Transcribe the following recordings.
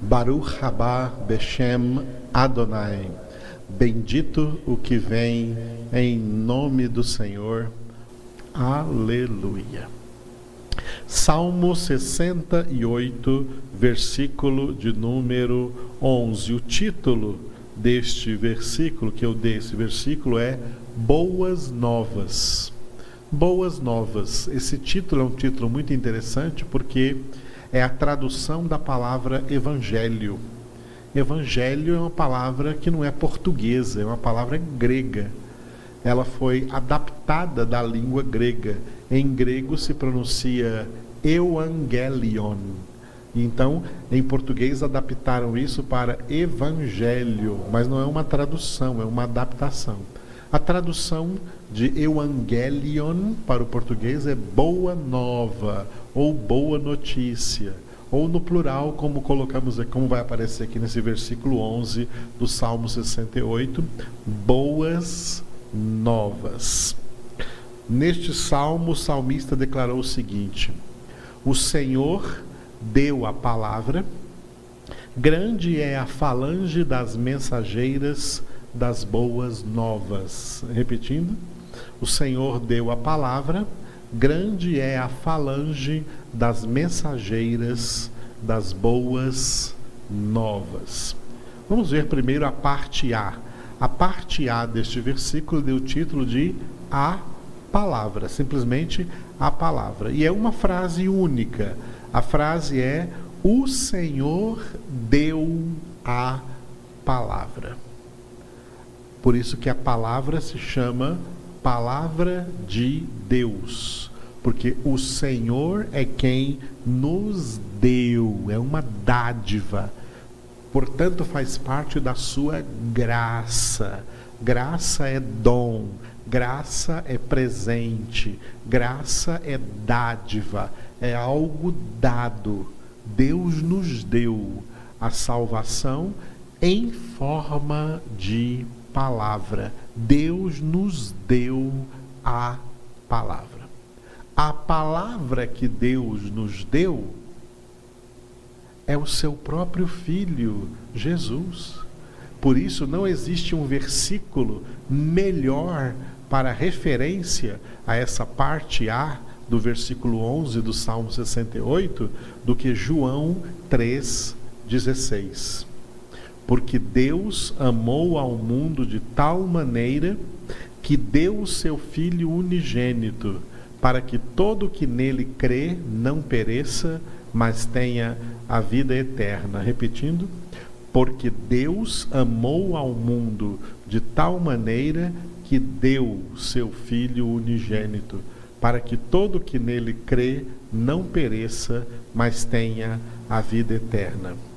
Baruch Rabá Beshem Adonai. Bendito o que vem em nome do Senhor. Aleluia. Salmo 68, versículo de número 11. O título deste versículo, que eu dei esse versículo, é Boas Novas. Boas Novas. Esse título é um título muito interessante porque é a tradução da palavra evangelho. Evangelho é uma palavra que não é portuguesa, é uma palavra grega. Ela foi adaptada da língua grega. Em grego se pronuncia evangelion. Então, em português adaptaram isso para evangelho, mas não é uma tradução, é uma adaptação. A tradução de evangelion para o português é boa nova ou boa notícia, ou no plural, como colocamos, como vai aparecer aqui nesse versículo 11 do Salmo 68, boas novas. Neste salmo, o salmista declarou o seguinte: O Senhor deu a palavra, grande é a falange das mensageiras das boas novas. Repetindo, o Senhor deu a palavra, grande é a falange das mensageiras das boas novas. Vamos ver primeiro a parte A. A parte A deste versículo deu o título de A Palavra, simplesmente a palavra. E é uma frase única. A frase é: O Senhor deu a palavra. Por isso que a palavra se chama palavra de Deus, porque o Senhor é quem nos deu, é uma dádiva. Portanto, faz parte da sua graça. Graça é dom, graça é presente, graça é dádiva, é algo dado. Deus nos deu a salvação em forma de palavra. Deus nos deu a palavra. A palavra que Deus nos deu é o seu próprio Filho, Jesus. Por isso, não existe um versículo melhor para referência a essa parte A do versículo 11 do Salmo 68 do que João 3,16 porque Deus amou ao mundo de tal maneira que deu o seu Filho unigênito, para que todo que nele crê não pereça, mas tenha a vida eterna. Repetindo, porque Deus amou ao mundo de tal maneira que deu o seu Filho unigênito, para que todo que nele crê não pereça, mas tenha a vida eterna.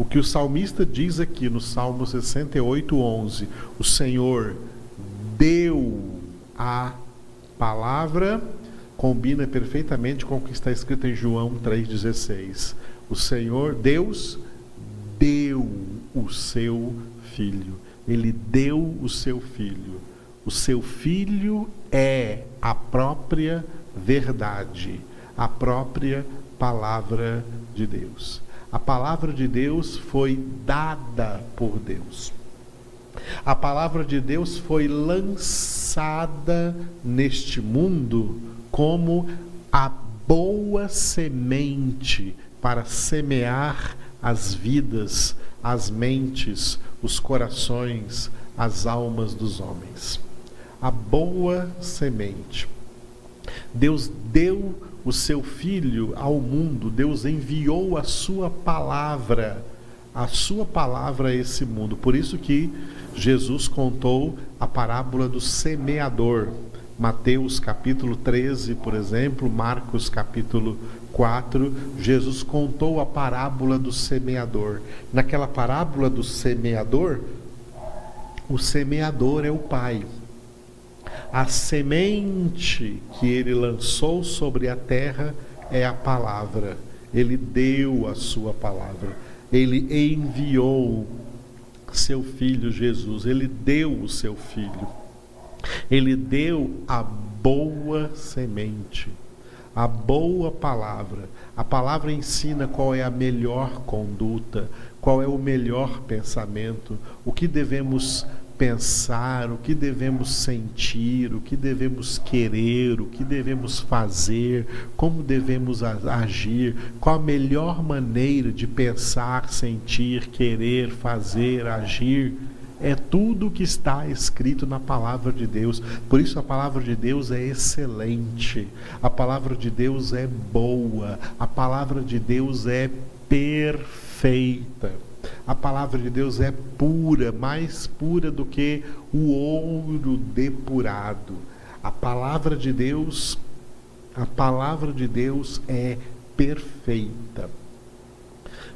O que o salmista diz aqui no Salmo 68, 11: O Senhor deu a palavra, combina perfeitamente com o que está escrito em João 3,16. O Senhor, Deus, deu o seu filho. Ele deu o seu filho. O seu filho é a própria verdade, a própria palavra de Deus. A palavra de Deus foi dada por Deus. A palavra de Deus foi lançada neste mundo como a boa semente para semear as vidas, as mentes, os corações, as almas dos homens. A boa semente. Deus deu o seu filho ao mundo, Deus enviou a sua palavra, a sua palavra a esse mundo. Por isso que Jesus contou a parábola do semeador. Mateus capítulo 13, por exemplo, Marcos capítulo 4, Jesus contou a parábola do semeador. Naquela parábola do semeador, o semeador é o pai a semente que ele lançou sobre a terra é a palavra. Ele deu a sua palavra. Ele enviou seu filho Jesus. Ele deu o seu filho. Ele deu a boa semente. a boa palavra. A palavra ensina qual é a melhor conduta, qual é o melhor pensamento, o que devemos pensar, o que devemos sentir, o que devemos querer, o que devemos fazer, como devemos agir, qual a melhor maneira de pensar, sentir, querer, fazer, agir. É tudo que está escrito na palavra de Deus. Por isso a palavra de Deus é excelente. A palavra de Deus é boa. A palavra de Deus é perfeita. A palavra de Deus é pura, mais pura do que o ouro depurado. A palavra de Deus, a palavra de Deus é perfeita.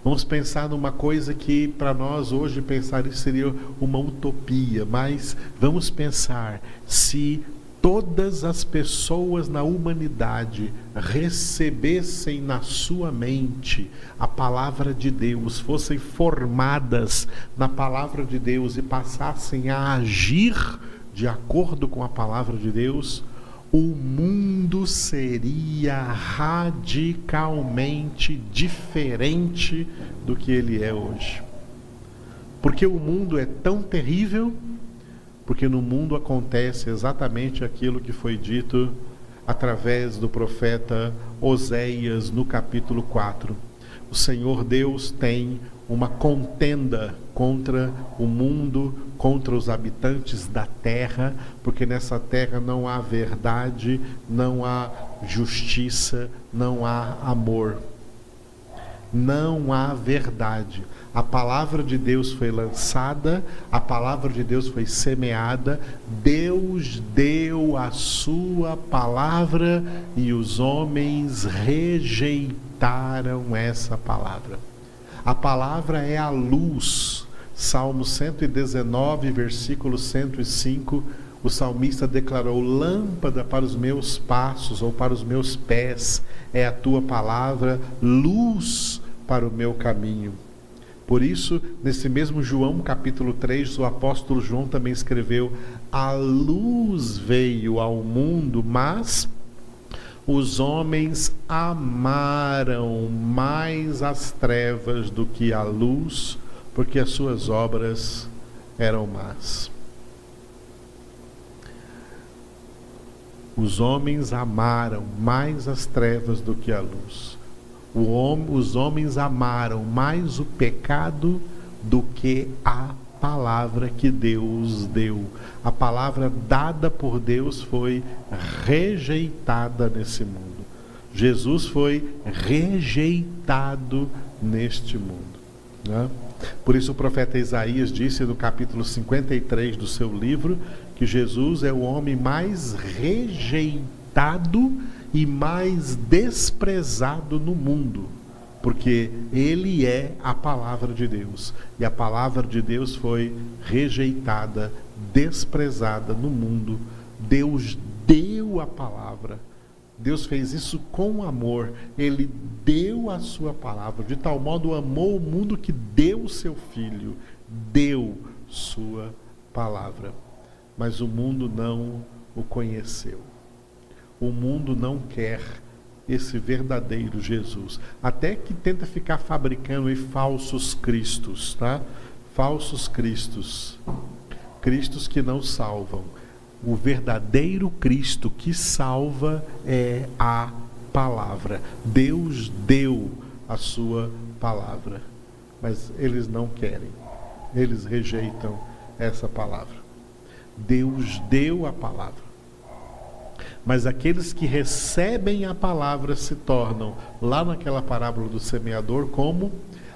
Vamos pensar numa coisa que para nós hoje pensar isso seria uma utopia, mas vamos pensar se todas as pessoas na humanidade recebessem na sua mente a palavra de Deus, fossem formadas na palavra de Deus e passassem a agir de acordo com a palavra de Deus, o mundo seria radicalmente diferente do que ele é hoje. Porque o mundo é tão terrível porque no mundo acontece exatamente aquilo que foi dito através do profeta Oséias no capítulo 4. O Senhor Deus tem uma contenda contra o mundo, contra os habitantes da terra, porque nessa terra não há verdade, não há justiça, não há amor. Não há verdade a palavra de Deus foi lançada, a palavra de Deus foi semeada, Deus deu a sua palavra e os homens rejeitaram essa palavra. A palavra é a luz. Salmo 119, versículo 105, o salmista declarou: Lâmpada para os meus passos ou para os meus pés é a tua palavra, luz para o meu caminho. Por isso, nesse mesmo João capítulo 3, o apóstolo João também escreveu: A luz veio ao mundo, mas os homens amaram mais as trevas do que a luz, porque as suas obras eram más. Os homens amaram mais as trevas do que a luz os homens amaram mais o pecado do que a palavra que Deus deu. A palavra dada por Deus foi rejeitada nesse mundo. Jesus foi rejeitado neste mundo. Né? Por isso o profeta Isaías disse no capítulo 53 do seu livro que Jesus é o homem mais rejeitado e mais desprezado no mundo, porque ele é a palavra de Deus. E a palavra de Deus foi rejeitada, desprezada no mundo. Deus deu a palavra. Deus fez isso com amor. Ele deu a sua palavra. De tal modo amou o mundo que deu seu filho. Deu sua palavra. Mas o mundo não o conheceu o mundo não quer esse verdadeiro Jesus. Até que tenta ficar fabricando aí falsos cristos, tá? Falsos cristos. Cristos que não salvam. O verdadeiro Cristo que salva é a palavra. Deus deu a sua palavra, mas eles não querem. Eles rejeitam essa palavra. Deus deu a palavra mas aqueles que recebem a palavra se tornam, lá naquela parábola do semeador, como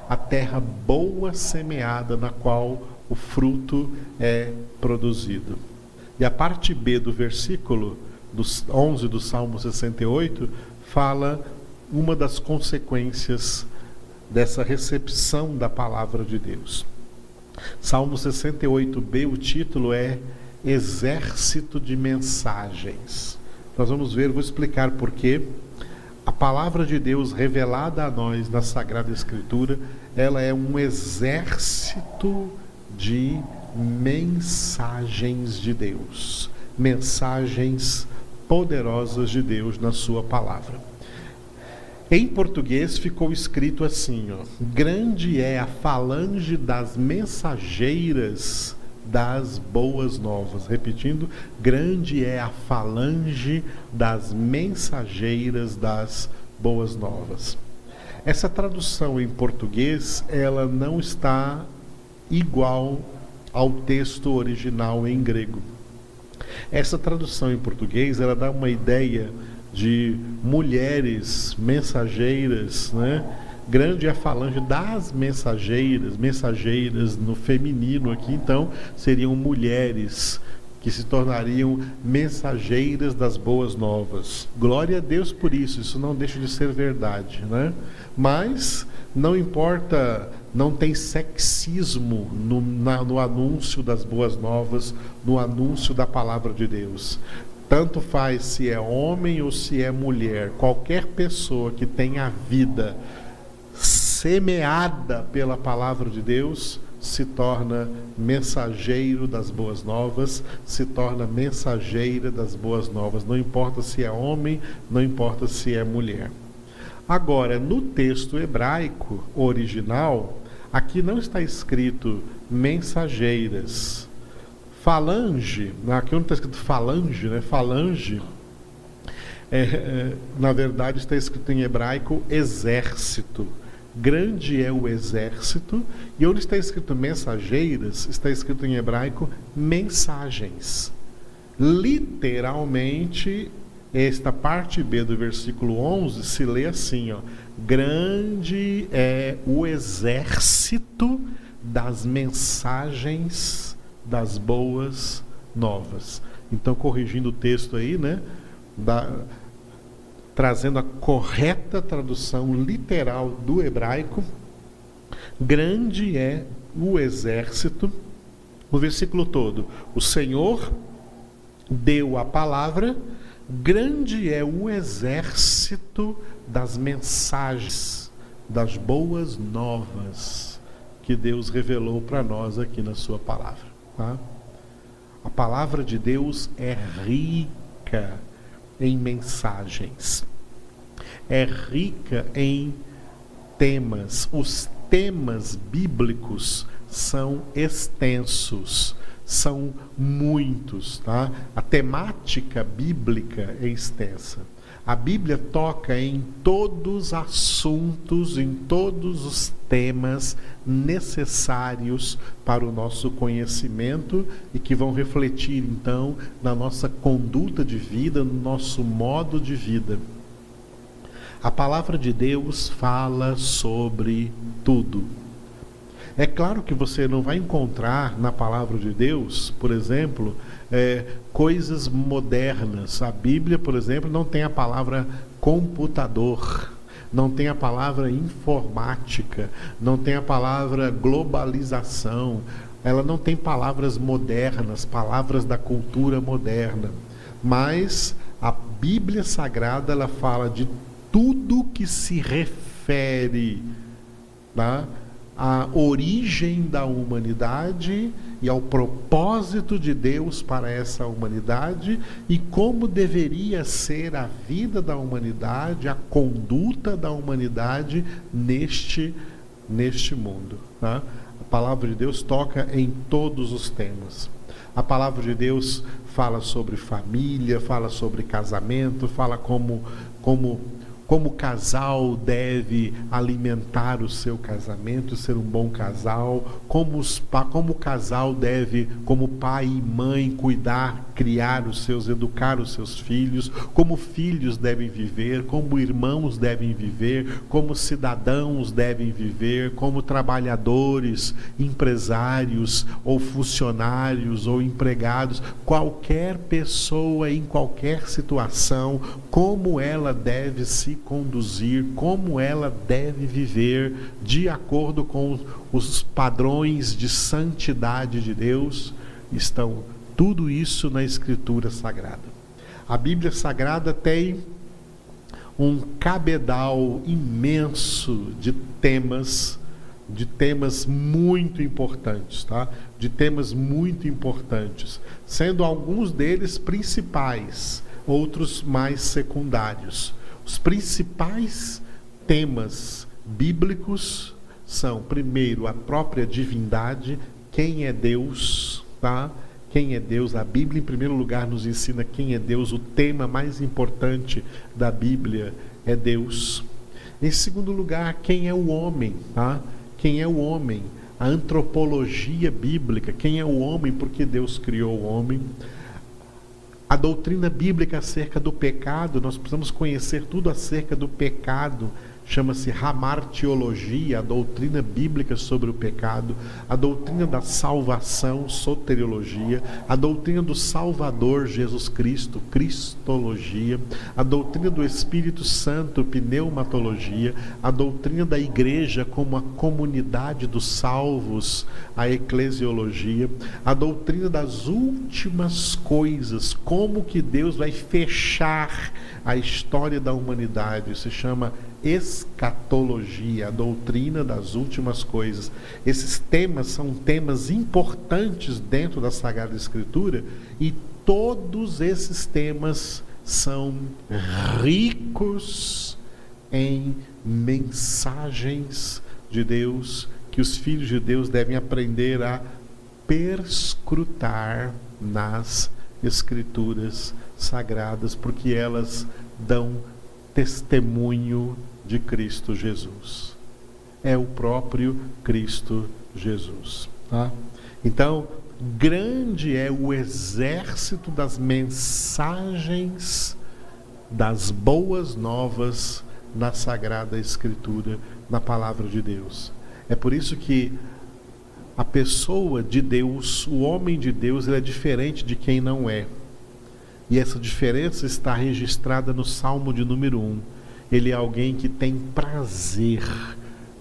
a terra boa semeada, na qual o fruto é produzido. E a parte B do versículo dos 11 do Salmo 68 fala uma das consequências dessa recepção da palavra de Deus. Salmo 68b, o título é Exército de Mensagens. Nós vamos ver, vou explicar por quê. A palavra de Deus revelada a nós na Sagrada Escritura, ela é um exército de mensagens de Deus, mensagens poderosas de Deus na sua palavra. Em português ficou escrito assim: ó, grande é a falange das mensageiras das boas novas. Repetindo, grande é a falange das mensageiras das boas novas. Essa tradução em português, ela não está igual ao texto original em grego. Essa tradução em português, ela dá uma ideia de mulheres mensageiras, né? Grande é a falange das mensageiras, mensageiras no feminino aqui, então seriam mulheres que se tornariam mensageiras das boas novas. Glória a Deus por isso, isso não deixa de ser verdade, né? Mas não importa, não tem sexismo no, na, no anúncio das boas novas, no anúncio da palavra de Deus. Tanto faz se é homem ou se é mulher, qualquer pessoa que tenha vida semeada pela palavra de Deus se torna mensageiro das boas novas, se torna mensageira das boas novas, não importa se é homem, não importa se é mulher. Agora, no texto hebraico original, aqui não está escrito mensageiras, Falange, aqui não está escrito falange, né? Falange, é, é, na verdade está escrito em hebraico exército. Grande é o exército, e onde está escrito mensageiras, está escrito em hebraico mensagens. Literalmente, esta parte B do versículo 11 se lê assim: ó, Grande é o exército das mensagens das boas novas. Então, corrigindo o texto aí, né? Da, trazendo a correta tradução literal do hebraico, grande é o exército. O versículo todo: O Senhor deu a palavra, grande é o exército das mensagens, das boas novas que Deus revelou para nós aqui na Sua palavra. Tá? A palavra de Deus é rica em mensagens, é rica em temas. Os temas bíblicos são extensos, são muitos, tá? A temática bíblica é extensa. A Bíblia toca em todos os assuntos, em todos os temas necessários para o nosso conhecimento e que vão refletir então na nossa conduta de vida, no nosso modo de vida. A palavra de Deus fala sobre tudo. É claro que você não vai encontrar na palavra de Deus, por exemplo, é, coisas modernas. A Bíblia, por exemplo, não tem a palavra computador, não tem a palavra informática, não tem a palavra globalização, ela não tem palavras modernas, palavras da cultura moderna. Mas a Bíblia Sagrada ela fala de tudo que se refere tá, à origem da humanidade e ao propósito de Deus para essa humanidade e como deveria ser a vida da humanidade, a conduta da humanidade neste, neste mundo. Tá? A palavra de Deus toca em todos os temas. A palavra de Deus fala sobre família, fala sobre casamento, fala como, como como casal deve alimentar o seu casamento, ser um bom casal, como, os, como o casal deve, como pai e mãe, cuidar, criar os seus, educar os seus filhos, como filhos devem viver, como irmãos devem viver, como cidadãos devem viver, como trabalhadores, empresários ou funcionários ou empregados, qualquer pessoa em qualquer situação, como ela deve se conduzir, como ela deve viver de acordo com os padrões de santidade de Deus, estão tudo isso na Escritura Sagrada. A Bíblia Sagrada tem um cabedal imenso de temas, de temas muito importantes, tá? De temas muito importantes, sendo alguns deles principais outros mais secundários. Os principais temas bíblicos são, primeiro, a própria divindade, quem é Deus, tá? Quem é Deus? A Bíblia, em primeiro lugar, nos ensina quem é Deus. O tema mais importante da Bíblia é Deus. Em segundo lugar, quem é o homem? Tá? Quem é o homem? A antropologia bíblica. Quem é o homem? Porque Deus criou o homem. A doutrina bíblica acerca do pecado, nós precisamos conhecer tudo acerca do pecado chama-se Ramartiologia, a doutrina bíblica sobre o pecado, a doutrina da salvação, soteriologia, a doutrina do Salvador Jesus Cristo, Cristologia, a doutrina do Espírito Santo, pneumatologia, a doutrina da igreja como a comunidade dos salvos, a eclesiologia, a doutrina das últimas coisas, como que Deus vai fechar a história da humanidade, se chama escatologia, a doutrina das últimas coisas. Esses temas são temas importantes dentro da Sagrada Escritura e todos esses temas são ricos em mensagens de Deus que os filhos de Deus devem aprender a perscrutar nas Escrituras sagradas, porque elas dão testemunho de Cristo Jesus. É o próprio Cristo Jesus. Tá? Então, grande é o exército das mensagens das boas novas na Sagrada Escritura, na palavra de Deus. É por isso que a pessoa de Deus, o homem de Deus, ele é diferente de quem não é. E essa diferença está registrada no Salmo de número 1. Ele é alguém que tem prazer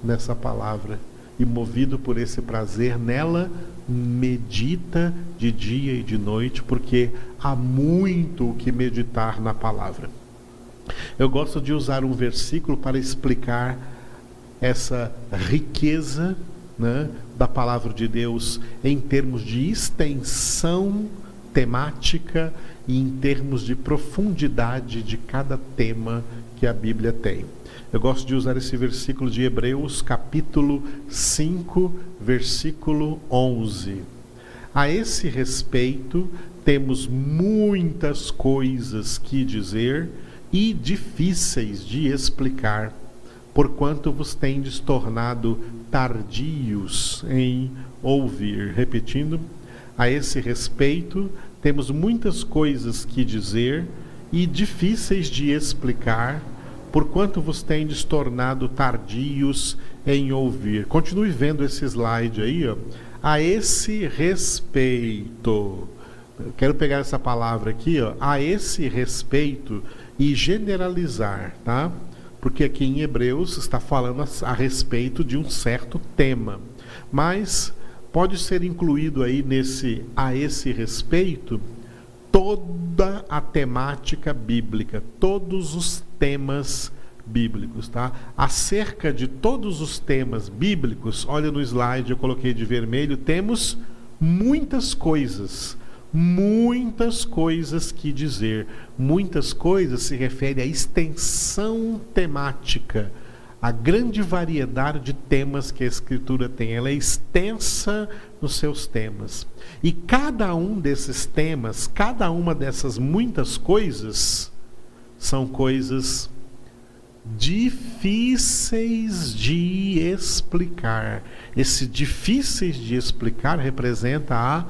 nessa palavra e, movido por esse prazer, nela medita de dia e de noite, porque há muito o que meditar na palavra. Eu gosto de usar um versículo para explicar essa riqueza né, da palavra de Deus em termos de extensão temática e em termos de profundidade de cada tema que a Bíblia tem. Eu gosto de usar esse versículo de Hebreus, capítulo 5, versículo 11. A esse respeito, temos muitas coisas que dizer e difíceis de explicar, porquanto vos tendes tornado tardios em ouvir. Repetindo, a esse respeito, temos muitas coisas que dizer e difíceis de explicar, porquanto vos tendes tornado tardios em ouvir. Continue vendo esse slide aí, ó. A esse respeito, quero pegar essa palavra aqui, ó, a esse respeito e generalizar, tá? Porque aqui em Hebreus está falando a, a respeito de um certo tema, mas pode ser incluído aí nesse a esse respeito toda a temática bíblica, todos os temas bíblicos, tá? Acerca de todos os temas bíblicos, olha no slide, eu coloquei de vermelho, temos muitas coisas, muitas coisas que dizer. Muitas coisas se refere à extensão temática a grande variedade de temas que a Escritura tem. Ela é extensa nos seus temas. E cada um desses temas, cada uma dessas muitas coisas, são coisas difíceis de explicar. Esse difíceis de explicar representa a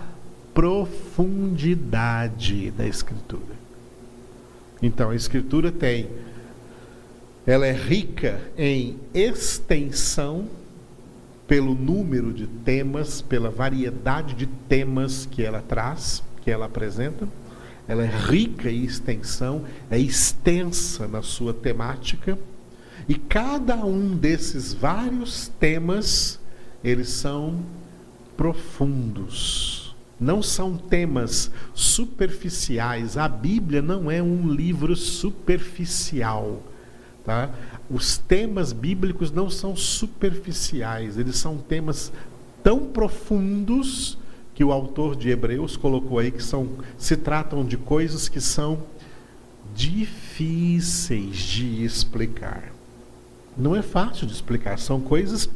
profundidade da Escritura. Então, a Escritura tem ela é rica em extensão pelo número de temas, pela variedade de temas que ela traz, que ela apresenta. Ela é rica em extensão, é extensa na sua temática. E cada um desses vários temas, eles são profundos. Não são temas superficiais. A Bíblia não é um livro superficial Tá? Os temas bíblicos não são superficiais, eles são temas tão profundos que o autor de Hebreus colocou aí que são se tratam de coisas que são difíceis de explicar. Não é fácil de explicar, são coisas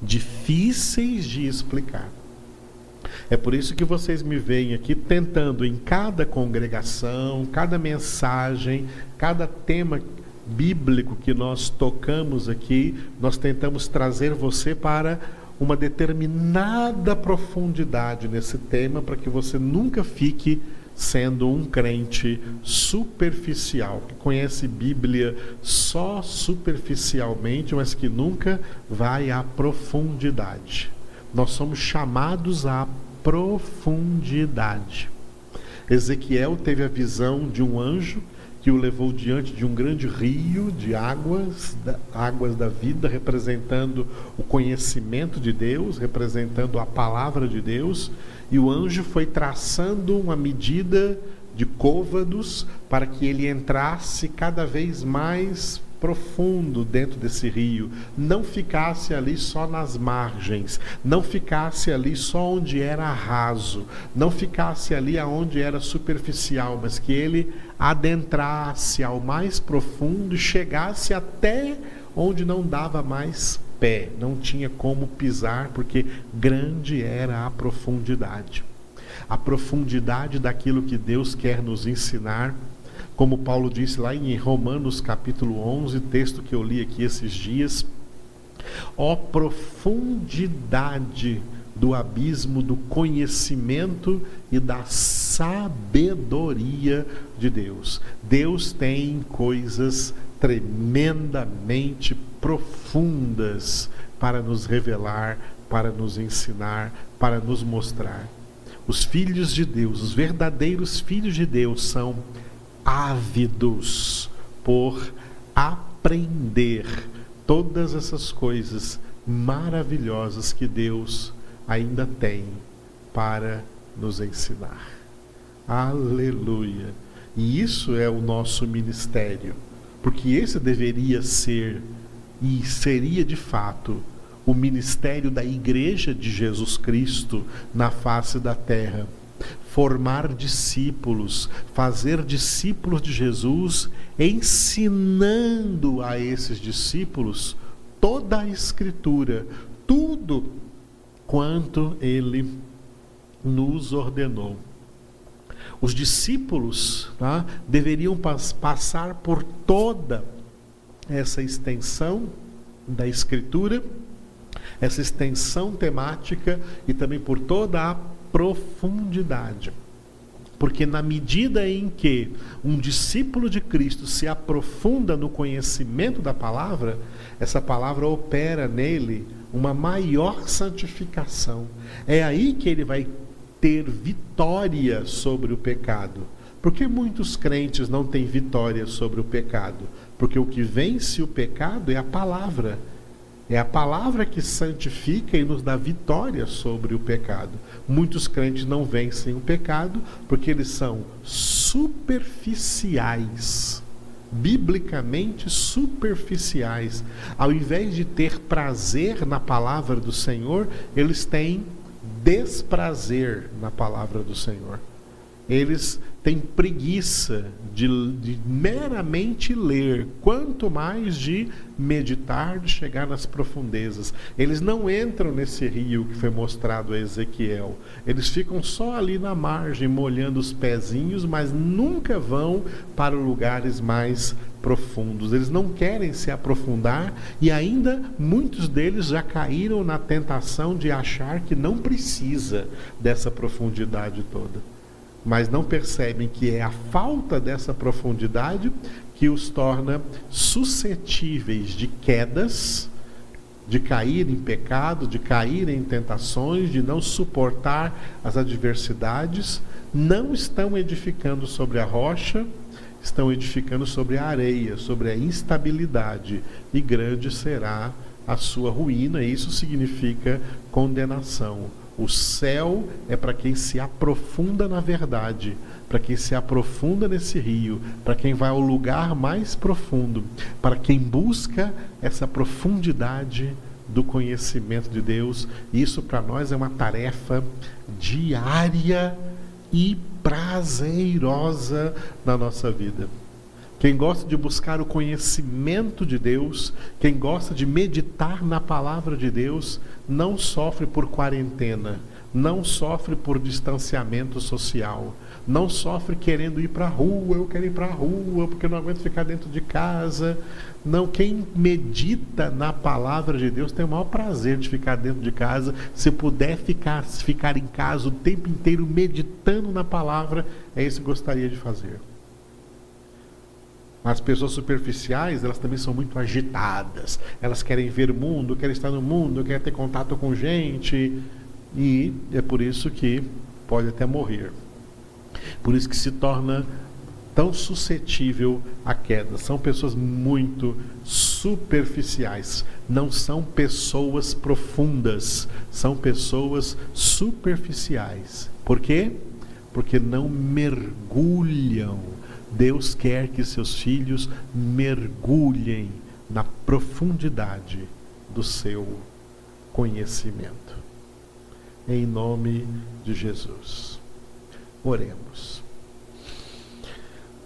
difíceis de explicar. É por isso que vocês me veem aqui tentando em cada congregação, cada mensagem, cada tema bíblico que nós tocamos aqui, nós tentamos trazer você para uma determinada profundidade nesse tema para que você nunca fique sendo um crente superficial, que conhece Bíblia só superficialmente, mas que nunca vai à profundidade. Nós somos chamados à profundidade. Ezequiel teve a visão de um anjo que o levou diante de um grande rio de águas, da, águas da vida, representando o conhecimento de Deus, representando a palavra de Deus, e o anjo foi traçando uma medida de côvados para que ele entrasse cada vez mais profundo dentro desse rio, não ficasse ali só nas margens, não ficasse ali só onde era raso, não ficasse ali aonde era superficial, mas que ele adentrasse ao mais profundo e chegasse até onde não dava mais pé, não tinha como pisar, porque grande era a profundidade. A profundidade daquilo que Deus quer nos ensinar como Paulo disse lá em Romanos capítulo 11, texto que eu li aqui esses dias, ó profundidade do abismo do conhecimento e da sabedoria de Deus. Deus tem coisas tremendamente profundas para nos revelar, para nos ensinar, para nos mostrar. Os filhos de Deus, os verdadeiros filhos de Deus são ávidos por aprender todas essas coisas maravilhosas que Deus ainda tem para nos ensinar. Aleluia! E isso é o nosso ministério, porque esse deveria ser e seria de fato o ministério da Igreja de Jesus Cristo na face da terra formar discípulos, fazer discípulos de Jesus, ensinando a esses discípulos toda a Escritura, tudo quanto ele nos ordenou. Os discípulos tá, deveriam pas passar por toda essa extensão da Escritura, essa extensão temática e também por toda a profundidade. Porque na medida em que um discípulo de Cristo se aprofunda no conhecimento da palavra, essa palavra opera nele uma maior santificação. É aí que ele vai ter vitória sobre o pecado. Por que muitos crentes não têm vitória sobre o pecado? Porque o que vence o pecado é a palavra. É a palavra que santifica e nos dá vitória sobre o pecado. Muitos crentes não vencem o pecado porque eles são superficiais, biblicamente superficiais. Ao invés de ter prazer na palavra do Senhor, eles têm desprazer na palavra do Senhor. Eles têm preguiça de, de, meramente ler, quanto mais de meditar, de chegar nas profundezas. Eles não entram nesse rio que foi mostrado a Ezequiel. Eles ficam só ali na margem, molhando os pezinhos, mas nunca vão para lugares mais profundos. Eles não querem se aprofundar e ainda muitos deles já caíram na tentação de achar que não precisa dessa profundidade toda mas não percebem que é a falta dessa profundidade que os torna suscetíveis de quedas, de cair em pecado, de cair em tentações, de não suportar as adversidades, não estão edificando sobre a rocha, estão edificando sobre a areia, sobre a instabilidade, e grande será a sua ruína. Isso significa condenação. O céu é para quem se aprofunda na verdade, para quem se aprofunda nesse rio, para quem vai ao lugar mais profundo, para quem busca essa profundidade do conhecimento de Deus. Isso para nós é uma tarefa diária e prazerosa na nossa vida. Quem gosta de buscar o conhecimento de Deus, quem gosta de meditar na palavra de Deus, não sofre por quarentena, não sofre por distanciamento social, não sofre querendo ir para a rua, eu quero ir para a rua porque não aguento ficar dentro de casa. Não, quem medita na palavra de Deus tem o maior prazer de ficar dentro de casa. Se puder ficar, ficar em casa o tempo inteiro meditando na palavra, é isso que gostaria de fazer. As pessoas superficiais, elas também são muito agitadas. Elas querem ver o mundo, querem estar no mundo, querem ter contato com gente. E é por isso que pode até morrer. Por isso que se torna tão suscetível à queda. São pessoas muito superficiais. Não são pessoas profundas. São pessoas superficiais. Por quê? Porque não mergulham Deus quer que seus filhos mergulhem na profundidade do seu conhecimento. Em nome de Jesus. Oremos.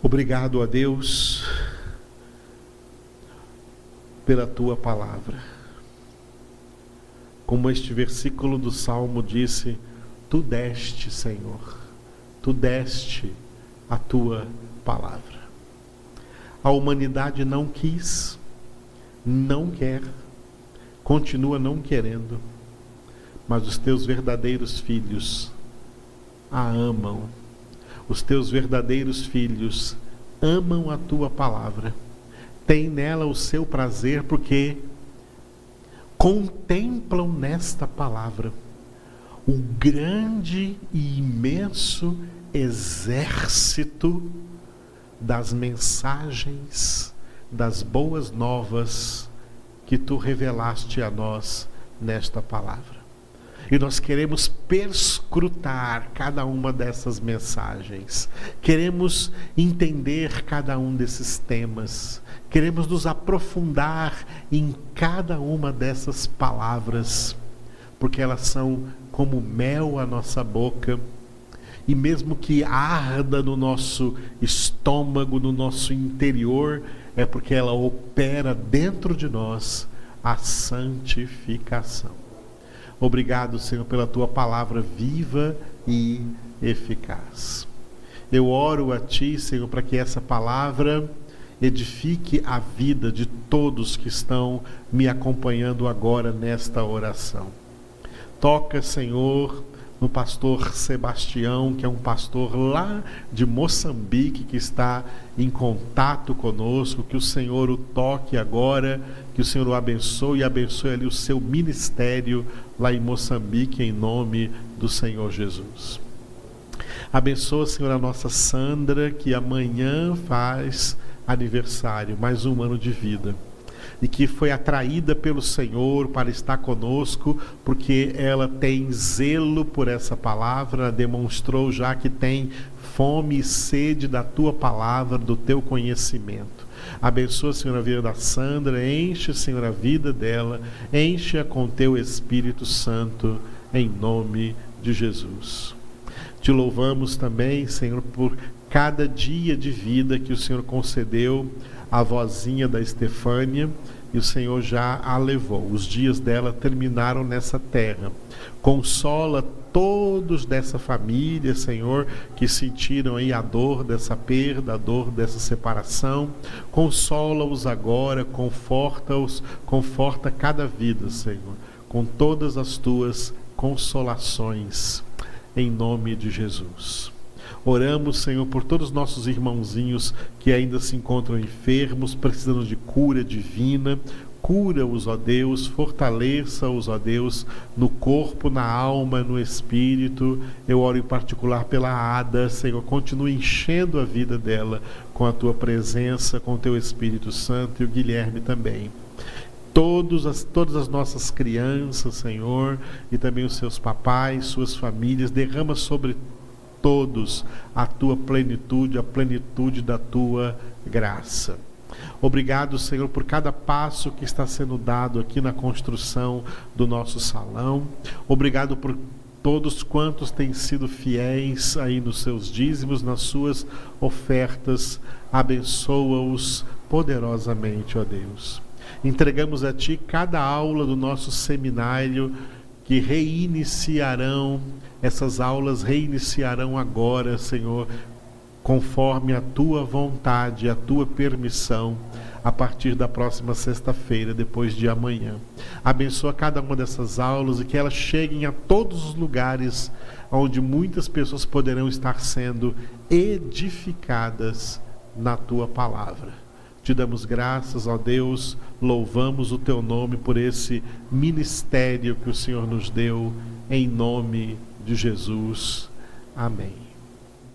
Obrigado a Deus pela tua palavra. Como este versículo do Salmo disse: Tu deste, Senhor, tu deste a tua palavra. A humanidade não quis, não quer, continua não querendo, mas os teus verdadeiros filhos a amam. Os teus verdadeiros filhos amam a tua palavra, têm nela o seu prazer porque contemplam nesta palavra o grande e imenso exército das mensagens, das boas novas que tu revelaste a nós nesta palavra. E nós queremos perscrutar cada uma dessas mensagens, queremos entender cada um desses temas, queremos nos aprofundar em cada uma dessas palavras, porque elas são como mel à nossa boca e mesmo que arda no nosso estômago, no nosso interior, é porque ela opera dentro de nós a santificação. Obrigado, Senhor, pela tua palavra viva e eficaz. Eu oro a ti, Senhor, para que essa palavra edifique a vida de todos que estão me acompanhando agora nesta oração. Toca, Senhor, no pastor Sebastião, que é um pastor lá de Moçambique, que está em contato conosco. Que o Senhor o toque agora, que o Senhor o abençoe e abençoe ali o seu ministério lá em Moçambique, em nome do Senhor Jesus. Abençoa, Senhor, a nossa Sandra, que amanhã faz aniversário, mais um ano de vida e que foi atraída pelo Senhor para estar conosco, porque ela tem zelo por essa palavra, demonstrou já que tem fome e sede da tua palavra, do teu conhecimento. Abençoa, Senhor, a vida da Sandra, enche, Senhor, a vida dela, enche-a com teu Espírito Santo, em nome de Jesus. Te louvamos também, Senhor, por cada dia de vida que o Senhor concedeu à vozinha da Estefânia e o Senhor já a levou. Os dias dela terminaram nessa terra. Consola todos dessa família, Senhor, que sentiram aí a dor dessa perda, a dor dessa separação. Consola-os agora, conforta-os, conforta cada vida, Senhor, com todas as tuas consolações, em nome de Jesus. Oramos, Senhor, por todos os nossos irmãozinhos que ainda se encontram enfermos, precisando de cura divina. Cura-os, ó Deus, fortaleça-os, ó Deus, no corpo, na alma, no espírito. Eu oro em particular pela Ada, Senhor, continue enchendo a vida dela com a tua presença, com o teu Espírito Santo e o Guilherme também todos as, todas as nossas crianças, Senhor, e também os seus papais, suas famílias, derrama sobre todos a tua plenitude, a plenitude da tua graça. Obrigado, Senhor, por cada passo que está sendo dado aqui na construção do nosso salão. Obrigado por todos quantos têm sido fiéis aí nos seus dízimos, nas suas ofertas, abençoa-os poderosamente, ó Deus. Entregamos a Ti cada aula do nosso seminário que reiniciarão, essas aulas reiniciarão agora, Senhor, conforme a Tua vontade, a Tua permissão a partir da próxima sexta-feira, depois de amanhã. Abençoa cada uma dessas aulas e que elas cheguem a todos os lugares onde muitas pessoas poderão estar sendo edificadas na tua palavra. Te damos graças, ó Deus, louvamos o teu nome por esse ministério que o Senhor nos deu, em nome de Jesus. Amém.